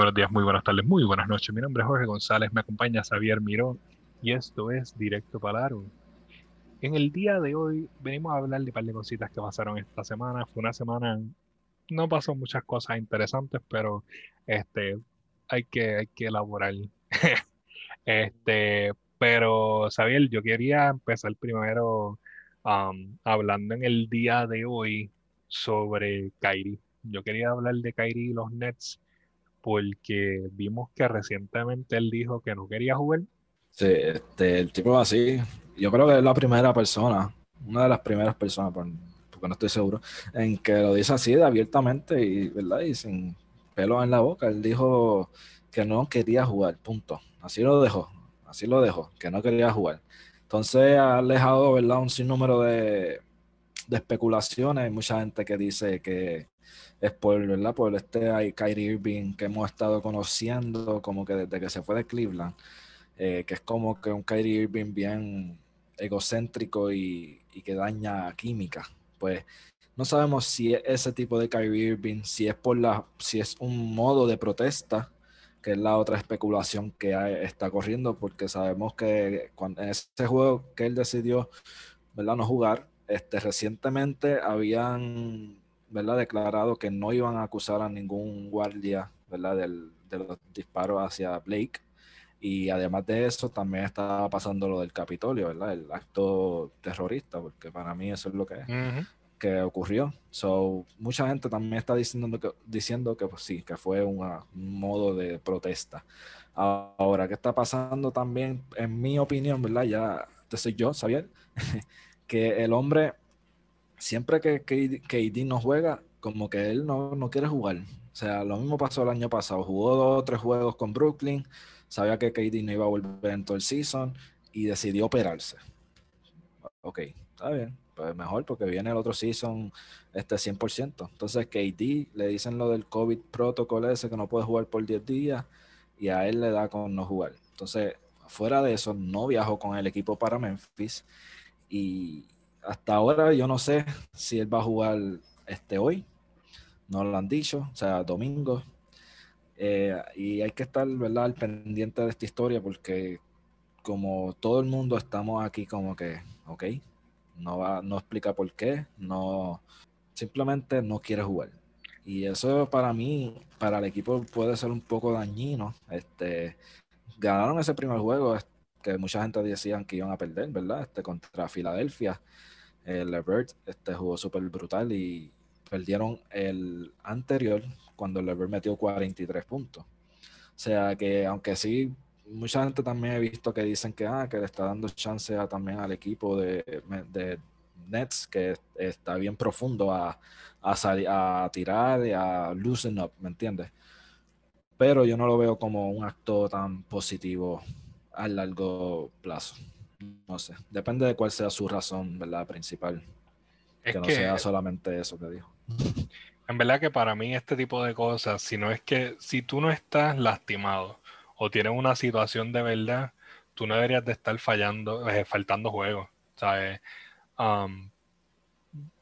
buenos días, muy buenas tardes, muy buenas noches. Mi nombre es Jorge González, me acompaña Xavier Miró y esto es Directo Palaro. En el día de hoy venimos a hablar de un par de cositas que pasaron esta semana. Fue una semana, no pasó muchas cosas interesantes, pero este, hay que, hay que elaborar. este, pero Xavier, yo quería empezar primero hablando en el día de hoy sobre Kyrie. Yo quería hablar de Kyrie y los Nets porque vimos que recientemente él dijo que no quería jugar. Sí, este, el tipo así, yo creo que es la primera persona, una de las primeras personas, porque no estoy seguro, en que lo dice así de abiertamente y, ¿verdad? y sin pelo en la boca. Él dijo que no quería jugar, punto. Así lo dejó, así lo dejó, que no quería jugar. Entonces ha dejado, ¿verdad? Un sinnúmero de, de especulaciones. Hay mucha gente que dice que es por, ¿verdad? por este Kyrie Irving que hemos estado conociendo como que desde que se fue de Cleveland, eh, que es como que un Kyrie Irving bien egocéntrico y, y, que daña química. Pues no sabemos si es ese tipo de Kyrie Irving, si es por la, si es un modo de protesta, que es la otra especulación que está corriendo, porque sabemos que cuando, en ese juego que él decidió, ¿verdad? No jugar, este, recientemente habían ¿verdad? declarado que no iban a acusar a ningún guardia ¿verdad? Del, de los disparos hacia Blake. Y además de eso, también estaba pasando lo del Capitolio, ¿verdad? El acto terrorista, porque para mí eso es lo que, que ocurrió. So, mucha gente también está diciendo que, diciendo que pues, sí, que fue un modo de protesta. Ahora, ¿qué está pasando también? En mi opinión, ¿verdad? Ya, este soy yo, Xavier, que el hombre siempre que KD no juega, como que él no, no, quiere jugar. O sea, lo mismo pasó el año pasado. Jugó dos o tres juegos con Brooklyn, sabía que KD no iba a volver en todo el season y decidió operarse. Ok, está bien. Pues mejor porque viene el otro season este 100%. Entonces KD le dicen lo del COVID protocolo ese que no puede jugar por 10 días y a él le da con no jugar. Entonces, fuera de eso, no viajó con el equipo para Memphis y, hasta ahora yo no sé si él va a jugar este hoy. No lo han dicho, o sea, domingo. Eh, y hay que estar, ¿verdad?, al pendiente de esta historia porque como todo el mundo estamos aquí como que, ok, no va, no explica por qué, no, simplemente no quiere jugar. Y eso para mí, para el equipo puede ser un poco dañino. Este, ganaron ese primer juego, que mucha gente decían que iban a perder, ¿verdad? Este, contra Filadelfia. El Levert este, jugó súper brutal y perdieron el anterior cuando Levert metió 43 puntos. O sea que, aunque sí, mucha gente también he visto que dicen que, ah, que le está dando chance también al equipo de, de Nets, que está bien profundo a, a, a tirar y a loosen up, ¿me entiendes? Pero yo no lo veo como un acto tan positivo a largo plazo. No sé, depende de cuál sea su razón, ¿verdad? Principal. que no sea solamente eso que dijo. En verdad que para mí este tipo de cosas, si no es que si tú no estás lastimado o tienes una situación de verdad, tú no deberías de estar fallando, eh, faltando juegos, ¿sabes? Um,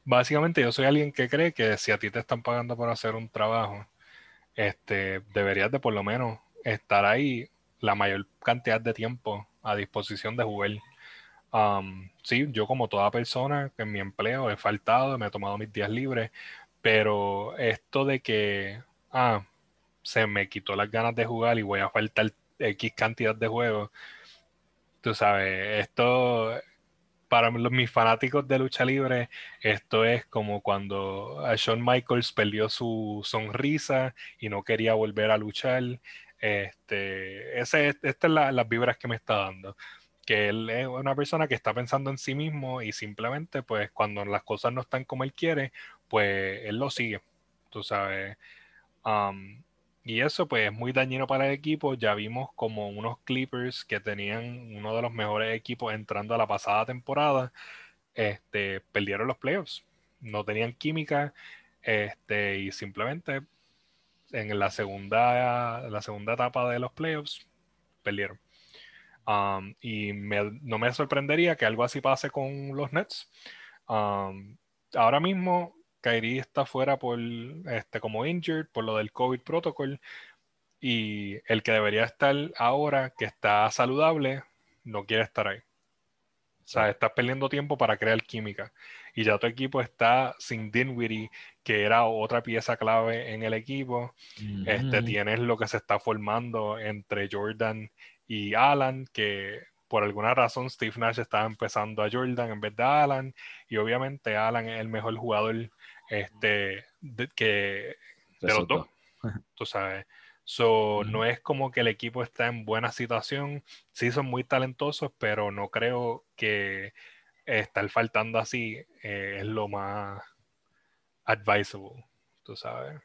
básicamente yo soy alguien que cree que si a ti te están pagando por hacer un trabajo, este, deberías de por lo menos estar ahí la mayor cantidad de tiempo a disposición de jugar. Um, sí, yo como toda persona en mi empleo he faltado, me he tomado mis días libres, pero esto de que ah, se me quitó las ganas de jugar y voy a faltar X cantidad de juegos, tú sabes, esto para mis fanáticos de lucha libre, esto es como cuando Shawn Michaels perdió su sonrisa y no quería volver a luchar. Este, estas son las vibras que me está dando. Que él es una persona que está pensando en sí mismo y simplemente, pues, cuando las cosas no están como él quiere, pues él lo sigue. Tú sabes. y eso, pues, es muy dañino para el equipo. Ya vimos como unos Clippers que tenían uno de los mejores equipos entrando a la pasada temporada, este, perdieron los playoffs. No tenían química, este, y simplemente en la segunda, la segunda etapa de los playoffs, perdieron. Um, y no me sorprendería que algo así pase con los Nets. Um, ahora mismo, Kyrie está fuera por este como injured, por lo del COVID protocol. y el que debería estar ahora, que está saludable, no quiere estar ahí. O sea, estás perdiendo tiempo para crear química. Y ya tu equipo está sin Dinwiddie, que era otra pieza clave en el equipo. este, tienes lo que se está formando entre Jordan y Alan, que por alguna razón Steve Nash estaba empezando a Jordan en vez de Alan. Y obviamente Alan es el mejor jugador este, de, que, de los dos. Tú sabes. So, no es como que el equipo está en buena situación. Sí son muy talentosos, pero no creo que estar faltando así eh, es lo más advisable, tú sabes.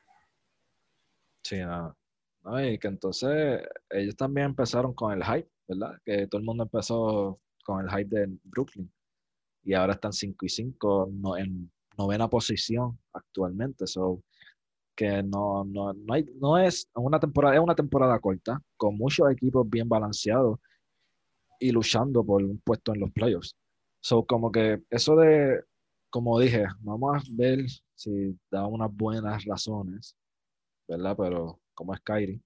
Sí, no. Y que entonces ellos también empezaron con el hype, ¿verdad? Que todo el mundo empezó con el hype de Brooklyn. Y ahora están 5 y 5 en novena posición actualmente. So, que no, no, no, hay, no es una temporada, es una temporada corta, con muchos equipos bien balanceados y luchando por un puesto en los playoffs. So, como que eso de, como dije, vamos a ver si da unas buenas razones, ¿verdad? Pero como es Kyrie,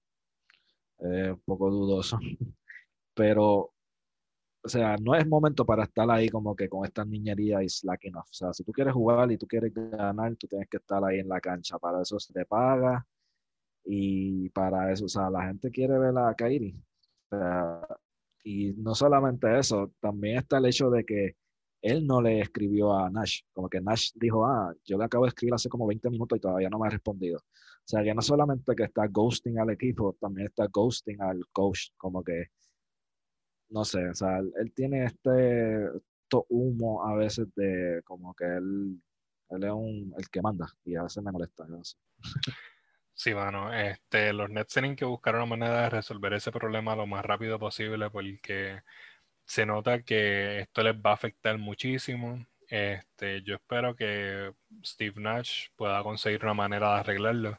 es un poco dudoso. Pero o sea, no es momento para estar ahí como que con esta niñería y slacking off. O sea, si tú quieres jugar y tú quieres ganar, tú tienes que estar ahí en la cancha. Para eso se te paga y para eso, o sea, la gente quiere ver a Kairi. O sea, y no solamente eso, también está el hecho de que él no le escribió a Nash. Como que Nash dijo, ah, yo le acabo de escribir hace como 20 minutos y todavía no me ha respondido. O sea, que no solamente que está ghosting al equipo, también está ghosting al coach. Como que no sé, o sea, él, tiene este humo a veces de como que él, él es un, el que manda y a veces me molesta. Sí, bueno, este, los Nets tienen que buscar una manera de resolver ese problema lo más rápido posible porque se nota que esto les va a afectar muchísimo. Este, yo espero que Steve Nash pueda conseguir una manera de arreglarlo,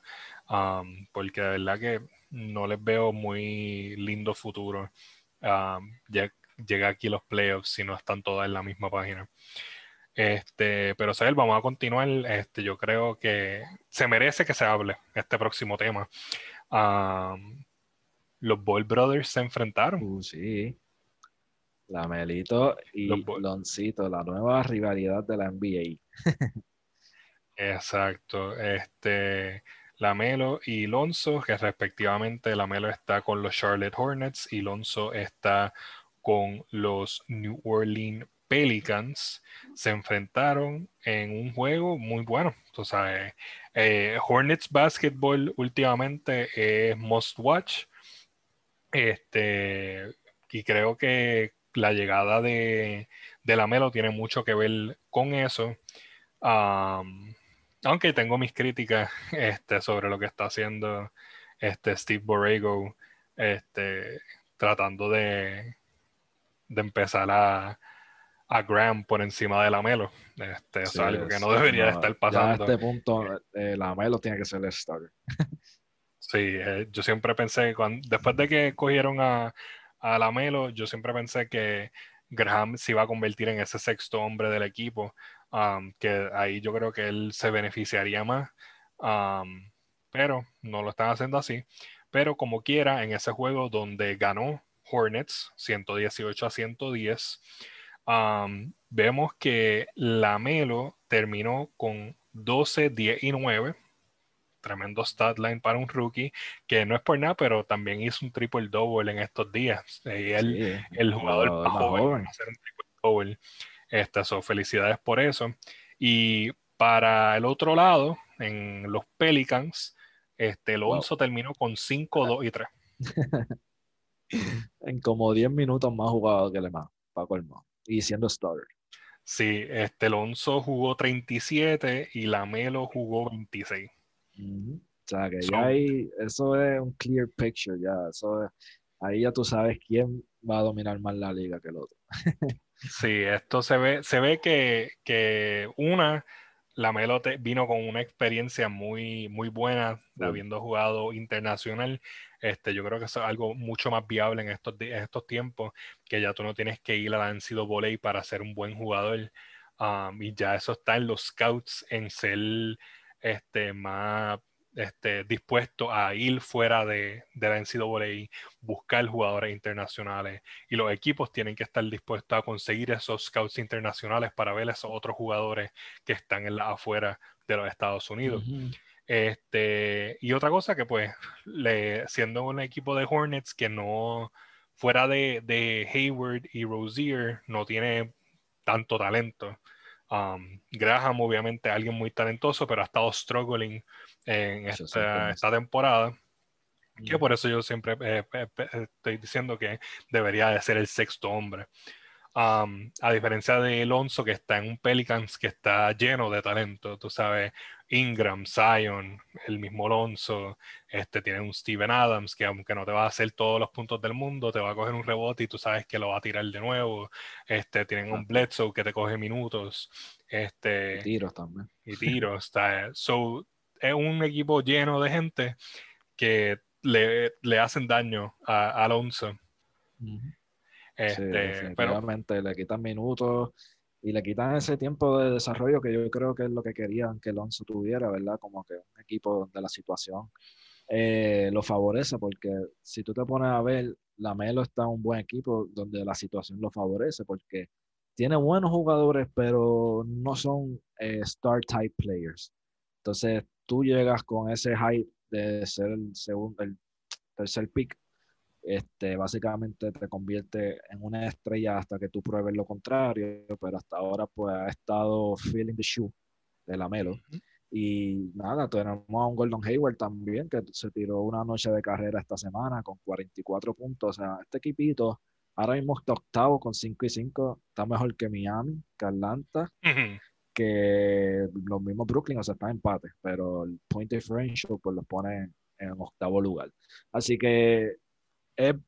um, porque de verdad que no les veo muy lindo futuro ya llega aquí los playoffs si no están todas en la misma página. Este, pero Sel, vamos a continuar. Este, yo creo que se merece que se hable este próximo tema. los Ball Brothers se enfrentaron. Uh, sí. La Melito y Loncito, la nueva rivalidad de la NBA. Exacto. Este, Lamelo y Lonzo, que respectivamente Lamelo está con los Charlotte Hornets y Lonzo está con los New Orleans Pelicans, se enfrentaron en un juego muy bueno. Tú sabes, eh, Hornets Basketball últimamente es must watch. Este, y creo que la llegada de, de Lamelo tiene mucho que ver con eso aunque tengo mis críticas este, sobre lo que está haciendo este Steve Borrego, este, tratando de, de empezar a, a Graham por encima de la Melo. Este, es algo que no debería estar pasando. a este punto, eh, la Melo tiene que ser el starter. sí, eh, yo siempre pensé, cuando, después de que cogieron a, a la Melo, yo siempre pensé que Graham se iba a convertir en ese sexto hombre del equipo que ahí yo creo que él se beneficiaría más, pero no lo están haciendo así. Pero como quiera, en ese juego donde ganó Hornets 118 a 110, vemos que Lamelo terminó con 12, 10 y 9. Tremendo stat line para un rookie, que no es por nada, pero también hizo un triple double en estos días. Él, el jugador más joven, hacer un triple double. Estas son felicidades por eso. Y para el otro lado, en los Pelicans, este, Alonso terminó con 5, 2 y 3. en como 10 minutos más jugado que le más, para colmo. Y siendo starter. Sí, este Alonso jugó 37 y Lamelo jugó 26. O sea que ya ahí, eso es un clear picture, ya. Eso ahí ya tú sabes quién va a dominar más la liga que el otro. Sí, esto se ve, se ve que, que una, la Melote vino con una experiencia muy, muy buena de habiendo jugado internacional. Este, yo creo que es algo mucho más viable en estos, en estos tiempos, que ya tú no tienes que ir a la NCAA para ser un buen jugador. Um, y ya eso está en los scouts en ser este, más este, dispuesto a ir fuera de, de la NCAA, buscar jugadores internacionales y los equipos tienen que estar dispuestos a conseguir esos scouts internacionales para ver esos otros jugadores que están en la afuera de los Estados Unidos. Este, y otra cosa que pues, le, siendo un equipo de Hornets que no, fuera de, de Hayward y Rozier, no tiene tanto talento. Um, Graham, obviamente, alguien muy talentoso, pero ha estado struggling en esta, esta, temporada. Que por eso yo siempre eh, estoy diciendo que debería de ser el sexto hombre. Um, a diferencia de Alonso, que está en un Pelicans que está lleno de talento, tú sabes, Ingram, Zion, el mismo Alonso, este, tiene un Steven Adams que aunque no te va a hacer todos los puntos del mundo, te va a coger un rebote y tú sabes que lo va a tirar de nuevo. Este, tienen un Bledsoe que te coge minutos. Este, y tiros también. Y tiros. Está, so, es un equipo lleno de gente que le, le hacen daño a, Alonso. Este, pero, le quitan minutos y le quitan ese tiempo de desarrollo que yo creo que es lo que querían que Alonso tuviera, ¿verdad? Como que un equipo donde la situación eh, lo favorece, porque si tú te pones a ver, la Melo está en un buen equipo donde la situación lo favorece, porque tiene buenos jugadores, pero no son eh, star type players. Entonces, tú llegas con ese hype de ser el segundo, el tercer pick este, básicamente te convierte en una estrella hasta que tú pruebes lo contrario, pero hasta ahora pues ha estado feeling the shoe de la Melo. Y nada, tenemos a un Gordon Hayward también que se tiró una noche de carrera esta semana con 44 puntos. O sea, este equipito ahora mismo está octavo con 5 y 5, está mejor que Miami, que Atlanta, que los mismos Brooklyn, o sea, está en empate, pero el point differential pues los pone en octavo lugar. Así que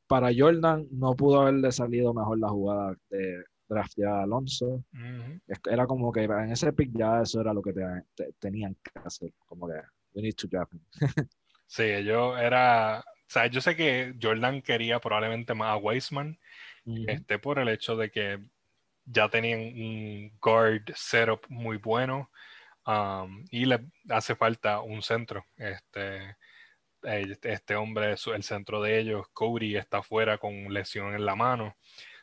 para Jordan no pudo haberle salido mejor la jugada de draft a Alonso. Era como que en ese pick ya eso era lo que tenían que hacer, como que we need to draft sí, yo era, o sea, yo sé que Jordan quería probablemente más a Weisman, este, por el hecho de que ya tenían un guard setup muy bueno um, y le hace falta un centro. Este, este hombre, el centro de ellos, Cody, está afuera con lesión en la mano.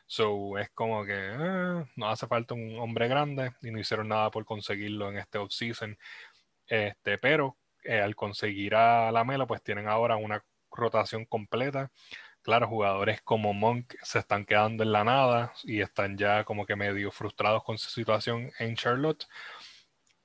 So es como que eh, no hace falta un hombre grande y no hicieron nada por conseguirlo en este offseason. Este, pero eh, al conseguir a la Mela, pues tienen ahora una rotación completa. Claro, jugadores como Monk se están quedando en la nada y están ya como que medio frustrados con su situación en Charlotte.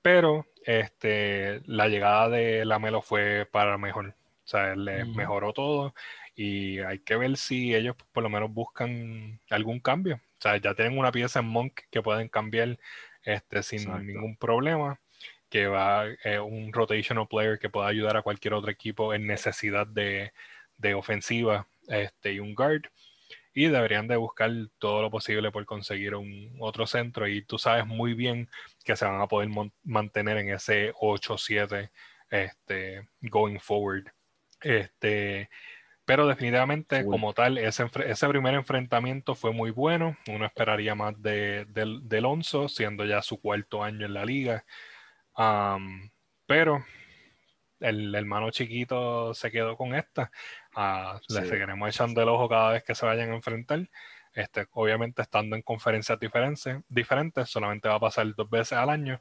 Pero este, la llegada de la Melo fue para mejor. O sea, les mejoró todo y hay que ver si ellos por lo menos buscan algún cambio. O sea, ya tienen una pieza en Monk que pueden cambiar este, sin ningún problema, que va eh, un rotational player que pueda ayudar a cualquier otro equipo en necesidad de, ofensiva este, y un guard. Y deberían de buscar todo lo posible por conseguir un otro centro. Y tú sabes muy bien que se van a poder mantener en ese 8-7 este, going forward. Este, pero definitivamente, como tal, ese, ese, primer enfrentamiento fue muy bueno. Uno esperaría más de, de, Alonso, siendo ya su cuarto año en la liga. pero el hermano chiquito se quedó con esta. Uh, Le seguiremos echando el ojo cada vez que se vayan a enfrentar. Este, obviamente, estando en conferencias diferentes, diferentes solamente va a pasar dos veces al año.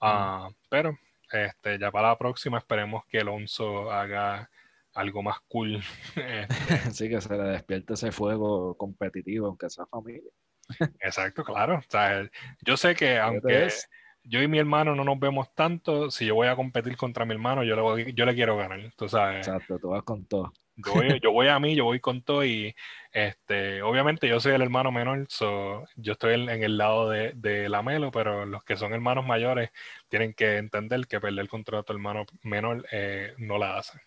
Ah, pero este, ya para la próxima esperemos que Alonso haga algo más cool. Este. sí, que se le despierte ese fuego competitivo, aunque sea familia. Exacto, claro. O sea, yo sé que aunque yo y mi hermano no nos vemos tanto, si yo voy a competir contra mi hermano, yo le, yo le quiero ganar. Tú sabes. Exacto, tú vas con todo. Yo voy, a mí, yo voy con todo y este, obviamente yo soy el hermano menor, yo estoy en, el lado de, de, la Melo, pero los que son hermanos mayores tienen que entender que perder contra otro hermano menor eh, no la hace.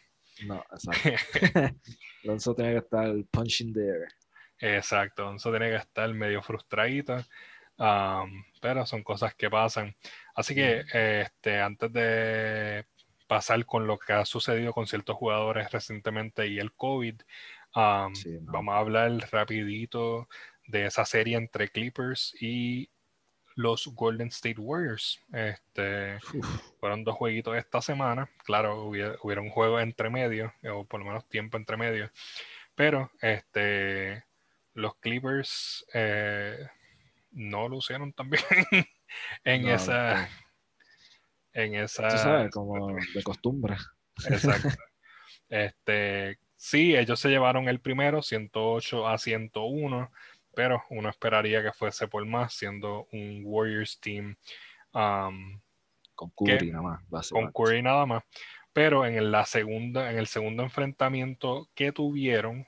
No, exacto. Alonso tiene que estar punching there. Exacto, Alonso tiene que estar medio frustradito, um, pero son cosas que pasan. Así que este, antes de pasar con lo que ha sucedido con ciertos jugadores recientemente y el COVID, um, vamos a hablar rapidito de esa serie entre Clippers y los Golden State Warriors. Este, fueron dos jueguitos esta semana. Claro, hubiera, un juego entre medio, o por lo menos tiempo entre medio. Pero este, los Clippers eh, no lucieron también en esa. En esa. como de costumbre. Exacto. Este, sí, ellos se llevaron el primero, 108 a 101 pero uno esperaría que fuese por más, siendo un Warriors team. Um, con Curry nada más. Con Curry nada más. Pero en, la segunda, en el segundo enfrentamiento que tuvieron,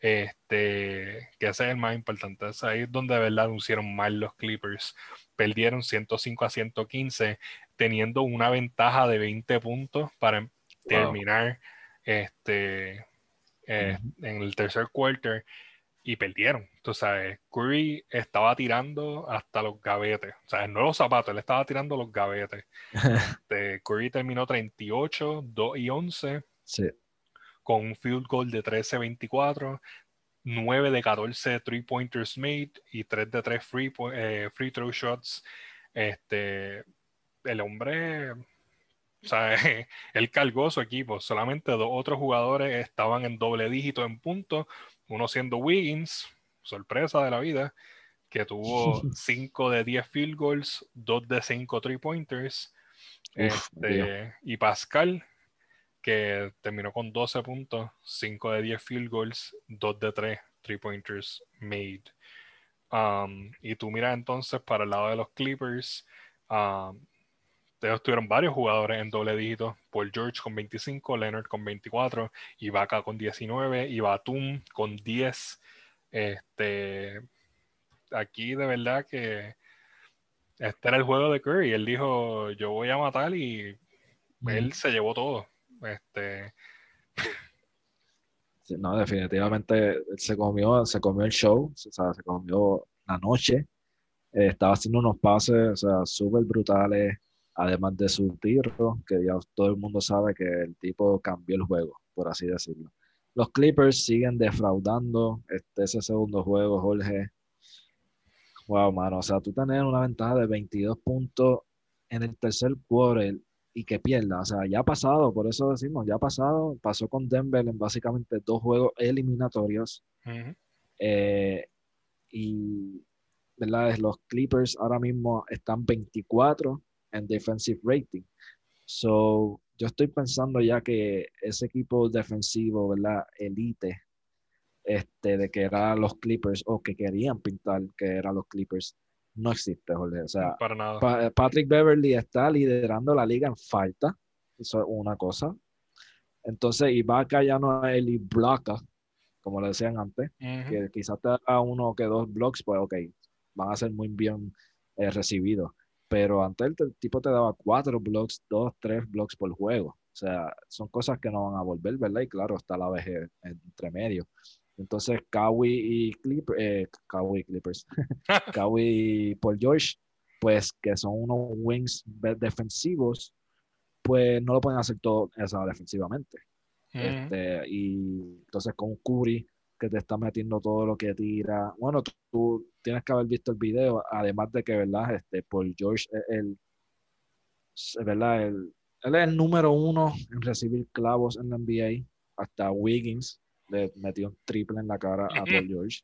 este, que ese es el más importante, es ahí donde de verdad anunciaron mal los Clippers. Perdieron 105 a 115, teniendo una ventaja de 20 puntos para terminar este, eh, en el tercer quarter y perdieron. Tú sabes, Curry estaba tirando hasta los gavetes. O sea, no los zapatos, él estaba tirando los gavetes. Este, Curry terminó 38, 2 y 11. Con un field goal de 13-24. 9 de 14 three pointers made y 3 de 3 free, eh, free throw shots. Este, el hombre, o sea, él cargó su equipo. Solamente dos otros jugadores estaban en doble dígito en puntos uno siendo Wiggins, sorpresa de la vida, que tuvo 5 de 10 field goals, 2 de 5 three pointers. Este, y Pascal, que terminó con 12 puntos, 5 de 10 field goals, 2 de 3 three pointers made. Um, y tú miras entonces para el lado de los Clippers, um, ellos tuvieron varios jugadores en doble dígito. Paul George con 25, Leonard con 24, Ibaka con 19, y Batum con 10. Este, aquí de verdad que este era el juego de Curry. Él dijo, yo voy a matar y él se llevó todo. Este... no, definitivamente se comió, se comió el show, o sea, se comió la noche. Eh, estaba haciendo unos pases, o sea, súper brutales además de su tiro, que ya todo el mundo sabe que el tipo cambió el juego, por así decirlo. Los Clippers siguen defraudando este, ese segundo juego, Jorge. Wow, mano, o sea, tú tenés una ventaja de 22 puntos en el tercer quarter y que pierda, o sea, ya ha pasado, por eso decimos, ya ha pasado, pasó con Denver en básicamente dos juegos eliminatorios. Eh, y, ¿verdad? Los Clippers ahora mismo están 24 en defensive rating. So, yo estoy pensando ya que ese equipo defensivo, ¿verdad? Elite, este, de que eran los Clippers o que querían pintar que eran los Clippers, no existe, Jorge. O sea, Para nada. Patrick Beverly está liderando la liga en falta. Eso es una cosa. Entonces, Ibaka ya no es el blocker, como le decían antes, que quizás te da uno que dos blocks, pues ok, van a ser muy bien eh, recibidos pero antes el, tipo te daba cuatro blocks, dos, tres blocks por juego. O sea, son cosas que no van a volver, ¿verdad? Y claro, está la vejez entre medio. Entonces, Kawhi y Clippers, eh, Kawhi Clippers, Kawhi y Paul George, pues que son unos wings defensivos, pues no lo pueden hacer todo eso defensivamente. este, y entonces con Curry, que te está metiendo todo lo que tira. Bueno, tú, tienes que haber visto el video, además de que, ¿verdad? Este, Paul George es el, ¿verdad? El, él es el número uno en recibir clavos en la NBA. Hasta Wiggins le metió un triple en la cara a Paul George.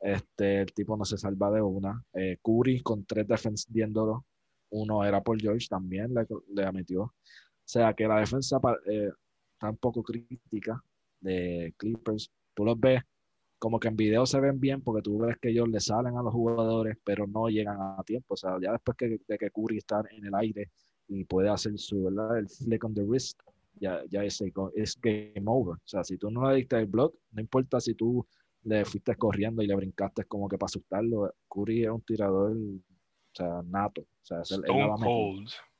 Este, el tipo no se salva de una. Eh, Curry con tres defendiéndolo. Uno era Paul George, también le, le metió. O sea que la defensa eh, está un poco crítica de Clippers tú los ves como que en video se ven bien porque tú ves que ellos le salen a los jugadores, pero no llegan a tiempo. O sea, ya después que, de que Curry está en el aire y puede hacer su, ¿verdad? El flick on the wrist, ya, ya es, es game over. O sea, si tú no le diste el block, no importa si tú le fuiste corriendo y le brincaste como que para asustarlo. Curry es un tirador, o sea, nato. O sea, es el,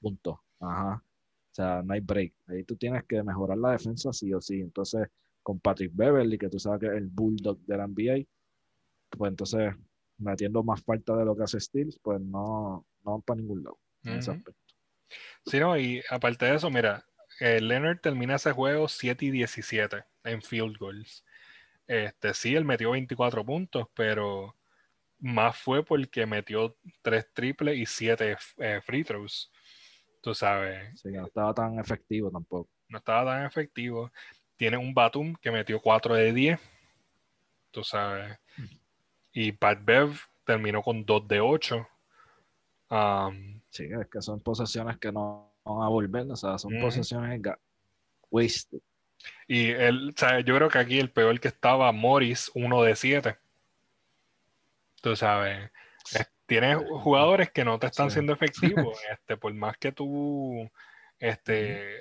Punto. Ajá. O sea, no hay break. Ahí tú tienes que mejorar la defensa sí o sí. Entonces, con Patrick Beverly, que tú sabes que es el bulldog de la NBA, pues entonces metiendo más falta de lo que hace Steels, pues no, no van para ningún lado en ese aspecto. Sí, no, y aparte de eso, mira, eh, Leonard termina ese juego 7 y 17 en field goals. Este, sí, él metió 24 puntos, pero más fue porque metió tres triples y siete eh, free throws. Tú sabes. Sí, no estaba tan efectivo tampoco. No estaba tan efectivo. Tiene un Batum que metió 4 de 10. Tú sabes. Y Pat Bev terminó con 2 de 8. Um, sí, es que son posesiones que no van a volver. O sea, son posesiones wasted. Y él, o sea, yo creo que aquí el peor que estaba Morris, 1 de 7. Tú sabes, tienes jugadores que no te están siendo efectivos, este, por más que tú, este,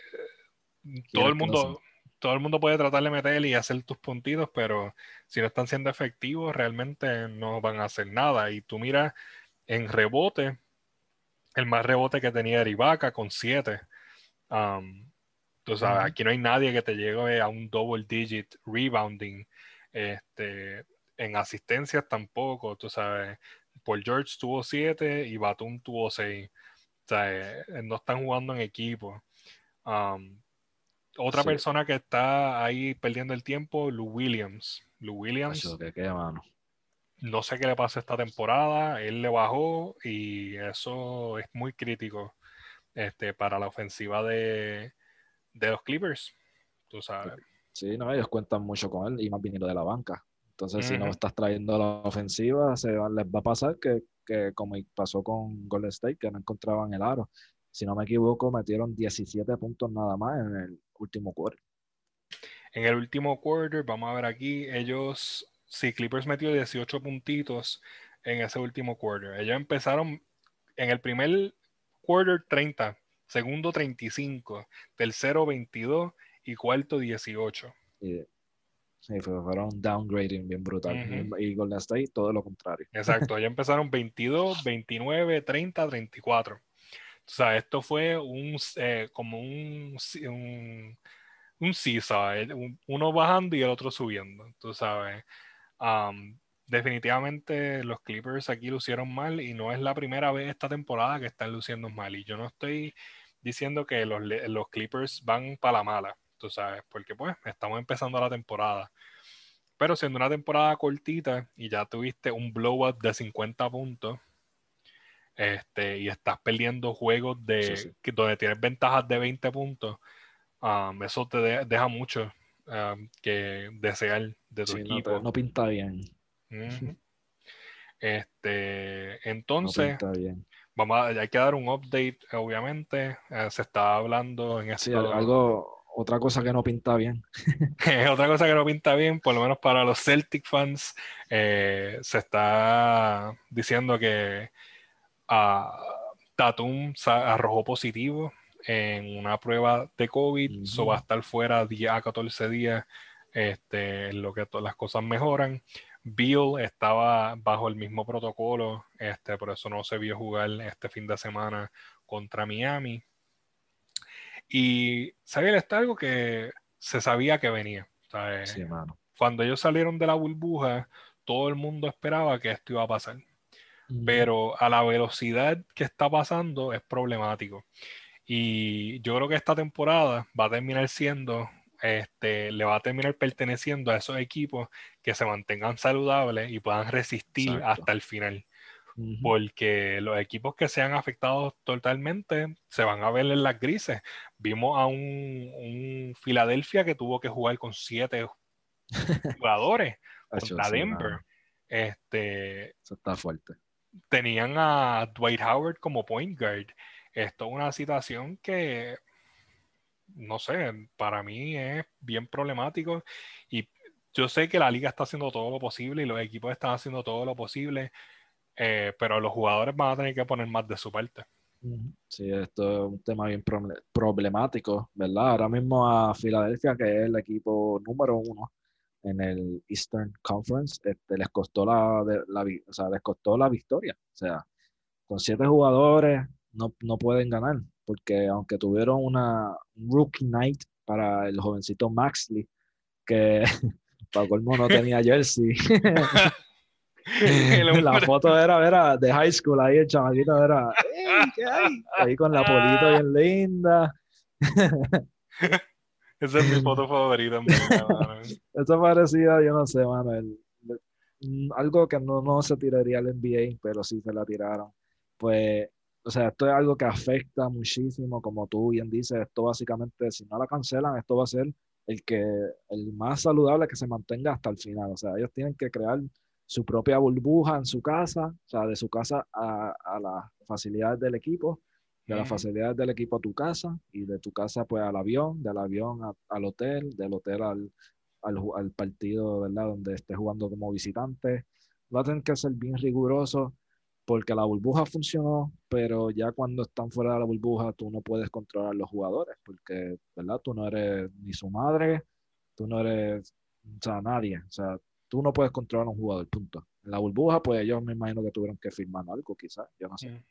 todo el mundo, todo el mundo puede tratar de meter y hacer tus puntitos, pero si no están siendo efectivos, realmente no van a hacer nada. Y tú miras en rebote, el más rebote que tenía era Ibaka con 7. Um, tú sabes, aquí no hay nadie que te llegue a un double digit rebounding. Este, en asistencias tampoco, tú sabes. Paul George tuvo 7 y Batum tuvo 6. O sea, eh, no están jugando en equipo. Um, otra persona que está ahí perdiendo el tiempo, Lou Williams. Lou Williams. No sé qué le pasa esta temporada. Él le bajó y eso es muy crítico este, para la ofensiva de, de los Clippers. Tú sabes. Sí, no, ellos cuentan mucho con él y más viniendo de la banca. Entonces, si no estás trayendo la ofensiva, se les va a pasar que, que, como pasó con Golden State, que no encontraban el aro. Si no me equivoco, metieron 17 puntos nada más en el último quarter. En el último quarter, vamos a ver aquí, ellos, sí, Clippers metió 18 puntitos en ese último quarter. Ellos empezaron en el primer quarter 30, segundo 35, tercero 22 y cuarto 18. Sí, fueron downgrading bien brutal. Y Golden State, todo lo contrario. Exacto, ya empezaron 22, 29, 30, 34. O sea, esto fue un, eh, como un, un, un eh, uno bajando y el otro subiendo, tú sabes. definitivamente los Clippers aquí lucieron mal y no es la primera vez esta temporada que están luciendo mal. Y yo no estoy diciendo que los, los Clippers van para la mala tú sabes, porque pues estamos empezando la temporada. Pero siendo una temporada cortita y ya tuviste un blow up de 50 puntos, este, y estás perdiendo juegos de donde tienes ventajas de 20 puntos, um, eso te deja mucho um, que desear de tu equipo. No, pinta bien. Este, entonces, vamos a, hay que dar un update, obviamente. Eh, se está hablando en. Sí, algo, otra cosa que no pinta bien. otra cosa que no pinta bien, por lo menos para los Celtic fans, eh, se está diciendo que uh, Tatum arrojó positivo en una prueba de COVID, eso va a estar fuera 10 a 14 días, este, en lo que todas las cosas mejoran. Bill estaba bajo el mismo protocolo, este, por eso no se vio jugar este fin de semana contra Miami. Y sabía está algo que se sabía que venía. Cuando ellos salieron de la burbuja, todo el mundo esperaba que esto iba a pasar. Pero a la velocidad que está pasando es problemático. Y yo creo que esta temporada va a terminar siendo, este, le va a terminar perteneciendo a esos equipos que se mantengan saludables y puedan resistir hasta el final porque los equipos que sean afectados totalmente se van a ver en las grises. Vimos a un, Filadelfia que tuvo que jugar con siete jugadores contra Denver. este, Eso está fuerte. Tenían a Dwight Howard como point guard. Esto es una situación que, no sé, para mí es bien problemático y yo sé que la liga está haciendo todo lo posible y los equipos están haciendo todo lo posible eh, pero los jugadores van a tener que poner más de su parte. Sí, esto es un tema bien problemático, ¿verdad? Ahora mismo a Filadelfia, que es el equipo número uno en el Eastern Conference, este, les costó la, la, o sea, les costó la victoria. O sea, con siete jugadores no, no pueden ganar, porque aunque tuvieron una rookie night para el jovencito Maxley, que para colmo no tenía jersey. la foto era, era de high school, ahí el chamaquito era, ¿qué hay? Ahí con la polito bien linda. Esa es mi foto favorita. Eso parecía, yo no sé, mano, algo que no, no se tiraría al NBA, pero sí se la tiraron. Pues, o sea, esto es algo que afecta muchísimo, como tú bien dices, esto básicamente, si no la cancelan, esto va a ser el que el más saludable que se mantenga hasta el final. O sea, ellos tienen que crear su propia burbuja en su casa, o sea, de su casa a, a las facilidades del equipo, de las facilidades del equipo a tu casa y de tu casa pues al avión, del avión al hotel, del hotel al, al, partido, ¿verdad? Donde esté jugando como visitante. Va a tener que ser bien riguroso porque la burbuja funcionó, pero ya cuando están fuera de la burbuja tú no puedes controlar los jugadores porque, ¿verdad? Tú no eres ni su madre, tú no eres, o sea, nadie, o sea, tú no puedes controlar a un jugador, punto. En la burbuja, pues ellos me imagino que tuvieron que firmar algo, quizás, yo no sé.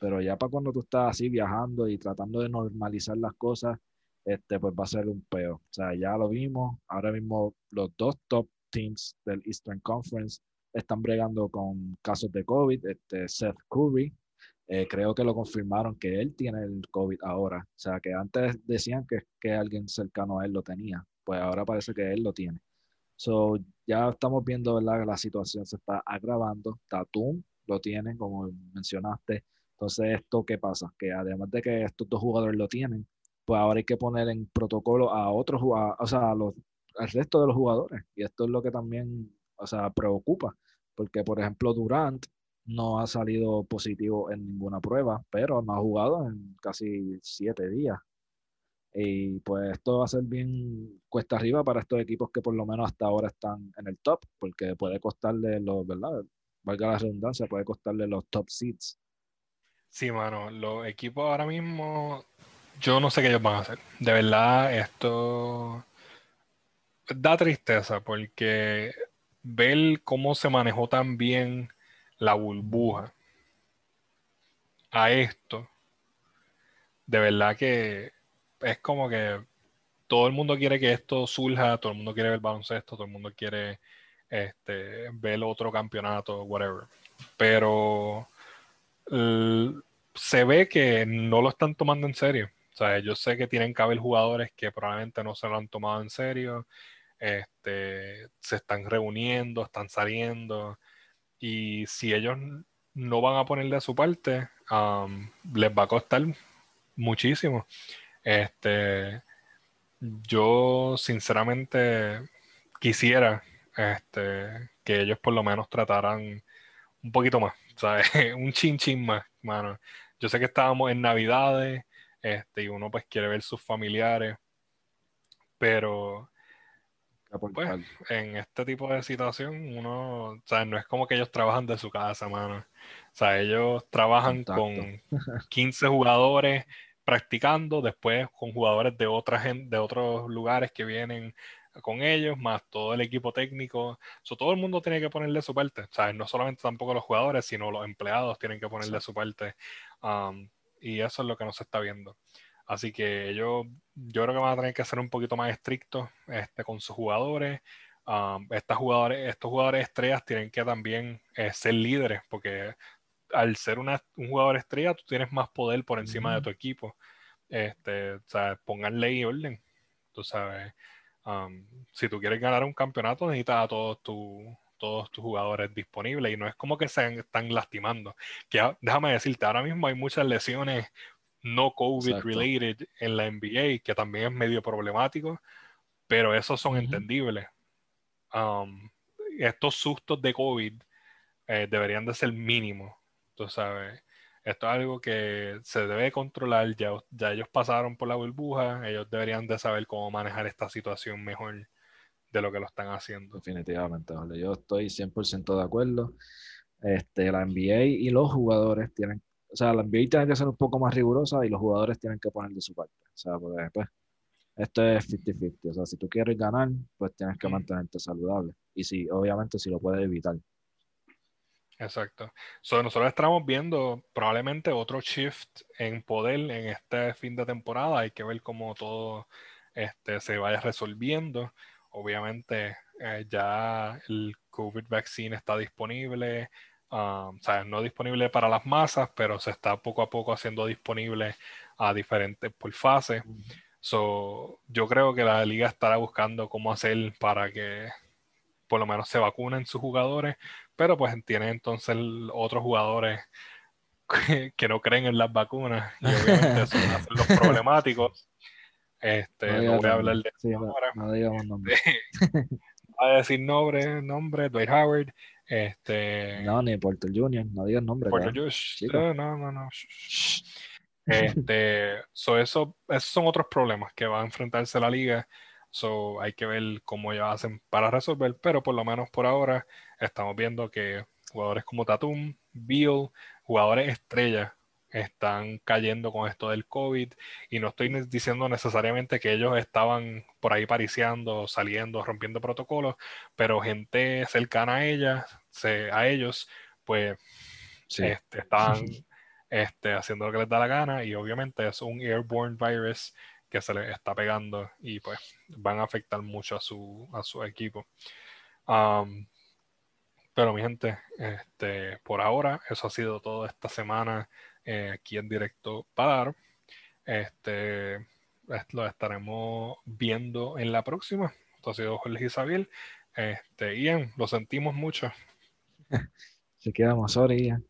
Pero ya para cuando tú estás así viajando y tratando de normalizar las cosas, este, pues va a ser un peo. O sea, ya lo vimos. Ahora mismo los dos top teams del Eastern Conference están bregando con casos de COVID. Este, Seth Curry, eh, creo que lo confirmaron que él tiene el COVID ahora. O sea, que antes decían que, que alguien cercano a él lo tenía. Pues ahora parece que él lo tiene. So, ya estamos viendo, ¿verdad? La situación se está agravando. Tatum lo tiene, como mencionaste. Entonces, ¿esto qué pasa? Que además de que estos dos jugadores lo tienen, pues ahora hay que poner en protocolo a otros jugadores, o sea, al resto de los jugadores. Y esto es lo que también, o sea, preocupa, porque por ejemplo Durant no ha salido positivo en ninguna prueba, pero no ha jugado en casi siete días. Y pues esto va a ser bien cuesta arriba para estos equipos que por lo menos hasta ahora están en el top, porque puede costarle los, ¿verdad? Valga la redundancia, puede costarle los top seats. Sí, mano, los equipos ahora mismo yo no sé qué ellos van a hacer. De verdad, esto da tristeza porque ver cómo se manejó tan bien la burbuja a esto, de verdad que es como que todo el mundo quiere que esto surja, todo el mundo quiere ver baloncesto, todo el mundo quiere este, ver otro campeonato, whatever. Pero se ve que no lo están tomando en serio. O sea, yo sé que tienen que haber jugadores que probablemente no se lo han tomado en serio, este, se están reuniendo, están saliendo, y si ellos no van a poner de su parte, les va a costar muchísimo. Este, yo sinceramente quisiera este, que ellos por lo menos trataran un poquito más, ¿sabes? un chin chin más, mano. Yo sé que estábamos en Navidades, este, y uno pues quiere ver sus familiares, pero pues, en este tipo de situación uno, o sea, no es como que ellos trabajan de su casa, mano. O sea, ellos trabajan con 15 jugadores practicando, después con jugadores de otras de otros lugares que vienen con ellos, más todo el equipo técnico. So, todo el mundo tiene que ponerle su parte. Sea, no solamente tampoco los jugadores, sino los empleados tienen que ponerle su parte. Um, y eso es lo que no se está viendo. Así que yo, yo creo que van a tener que ser un poquito más estrictos este, con sus jugadores. Um, jugadores. Estos jugadores estrellas tienen que también eh, ser líderes, porque al ser una, un jugador estrella, tú tienes más poder por encima de tu equipo. Este, o sea, pongan ley y orden. Tú sabes, um, si tú quieres ganar un campeonato, necesitas a todos tus todos tus jugadores disponibles y no es como que se están lastimando. Que déjame decirte, ahora mismo hay muchas lesiones no COVID related en la NBA que también es medio problemático, pero esos son entendibles. Um, estos sustos de COVID eh, deberían de ser mínimos, tú sabes. Esto es algo que se debe controlar, ya, ya ellos pasaron por la burbuja, ellos deberían de saber cómo manejar esta situación mejor de lo que lo están haciendo. Definitivamente, yo estoy 100% de acuerdo. Este, la NBA y los jugadores tienen, o sea, la NBA tiene que ser un poco más rigurosa y los jugadores tienen que poner de su parte. O sea, porque pues, esto es 50-50. O sea, si tú quieres ganar, pues tienes que mantenerte saludable. Y si, obviamente, si lo puedes evitar. Exacto. So, nosotros estamos viendo probablemente otro shift en poder en este fin de temporada. Hay que ver cómo todo este, se vaya resolviendo. Obviamente eh, ya el COVID vaccine está disponible, um, o sea, no disponible para las masas, pero se está poco a poco haciendo disponible a diferentes por fase. So, yo creo que la liga estará buscando cómo hacer para que por lo menos se vacunen sus jugadores, pero pues tienen entonces otros jugadores que, no creen en las vacunas y obviamente eso hacen los problemáticos. Este, no, voy a hablar de sí, ahora. No, digamos nombre. voy a decir nombre, nombre, Dwight Howard. Este, no, ni Porter Jr., no digas nombre. Porter Jr., no, no, no. Este, so eso, esos son otros problemas que va a enfrentarse la liga. So hay que ver cómo ellos hacen para resolver, pero por lo menos por ahora estamos viendo que jugadores como Tatum, Beal, jugadores estrellas están cayendo con esto del COVID y no estoy diciendo necesariamente que ellos estaban por ahí pariciando, saliendo, rompiendo protocolos, pero gente cercana a ellas, a ellos, pues este, estaban este, haciendo lo que les da la gana y obviamente es un airborne virus que se les está pegando y pues van a afectar mucho a su, a su equipo. Um, pero mi gente, este, por ahora, eso ha sido todo esta semana eh, aquí en directo para Este, lo estaremos viendo en la próxima. Esto ha sido Jorge Isabel. Este, Ian, lo sentimos mucho. Se quedamos, sorry, Ian.